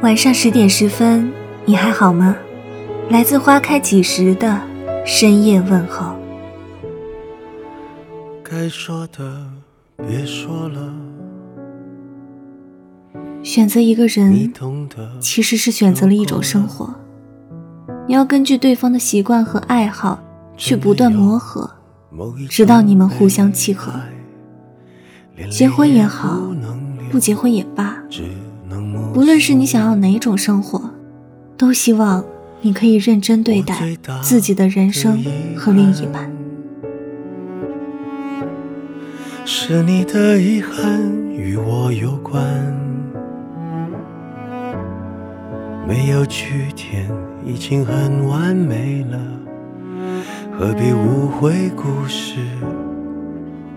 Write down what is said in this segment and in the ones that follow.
晚上十点十分，你还好吗？来自花开几时的深夜问候。该说的别说了，选择一个人，其实是选择了一种生活。你要根据对方的习惯和爱好去不断磨合，直到你们互相契合。结婚也好不结婚也罢，只能默不论是你想要哪种生活，都希望你可以认真对待自己的人生和另一半。是你的遗憾与我有关，没有句点已经很完美了，何必误会故事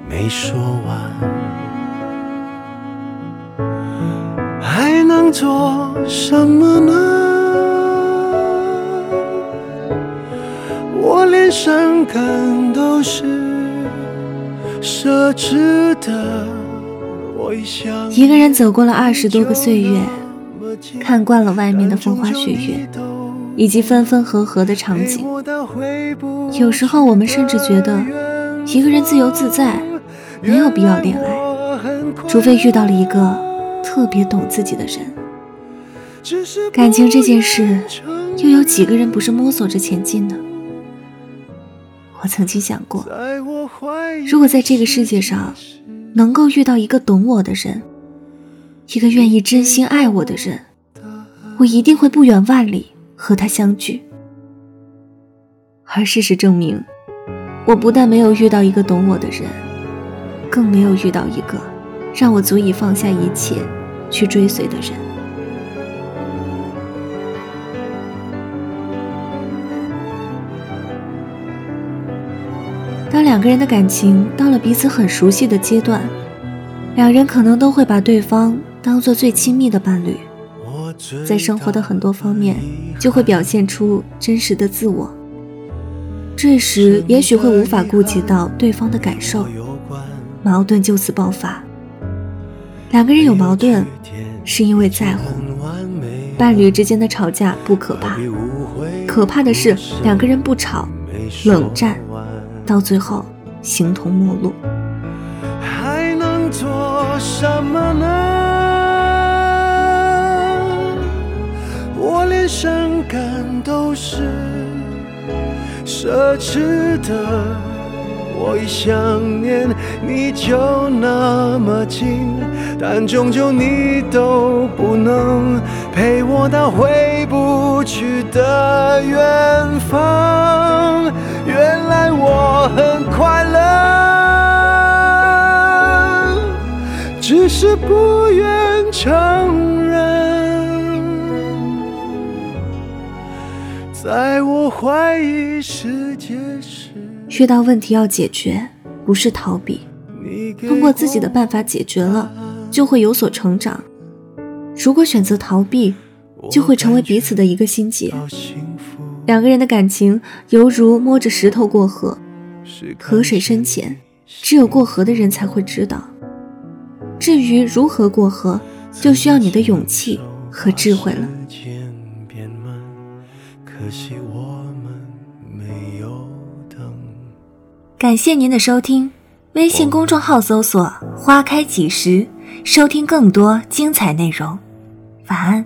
没说完？做什么呢？我连伤感都是奢侈的。我一个人走过了二十多个岁月，看惯了外面的风花雪月，以及分分合合的场景。有时候我们甚至觉得，一个人自由自在，没有必要恋爱，除非遇到了一个特别懂自己的人。感情这件事，又有几个人不是摸索着前进呢？我曾经想过，如果在这个世界上能够遇到一个懂我的人，一个愿意真心爱我的人，我一定会不远万里和他相聚。而事实证明，我不但没有遇到一个懂我的人，更没有遇到一个让我足以放下一切去追随的人。当两个人的感情到了彼此很熟悉的阶段，两人可能都会把对方当做最亲密的伴侣，在生活的很多方面就会表现出真实的自我。这时也许会无法顾及到对方的感受，矛盾就此爆发。两个人有矛盾，是因为在乎。伴侣之间的吵架不可怕，可怕的是两个人不吵，冷战。到最后形同陌路，还能做什么呢？我连伤感都是奢侈的。我一想念你就那么近，但终究你都不能陪我到回不不去的远方。原来我很快乐，只是不愿承认。在我怀疑世界时，遇到问题要解决，不是逃避。通过自己的办法解决了，就会有所成长。如果选择逃避，就会成为彼此的一个心结。两个人的感情犹如摸着石头过河，河水深浅，只有过河的人才会知道。至于如何过河，就需要你的勇气和智慧了。感谢您的收听，微信公众号搜索“花开几时”，收听更多精彩内容。晚安。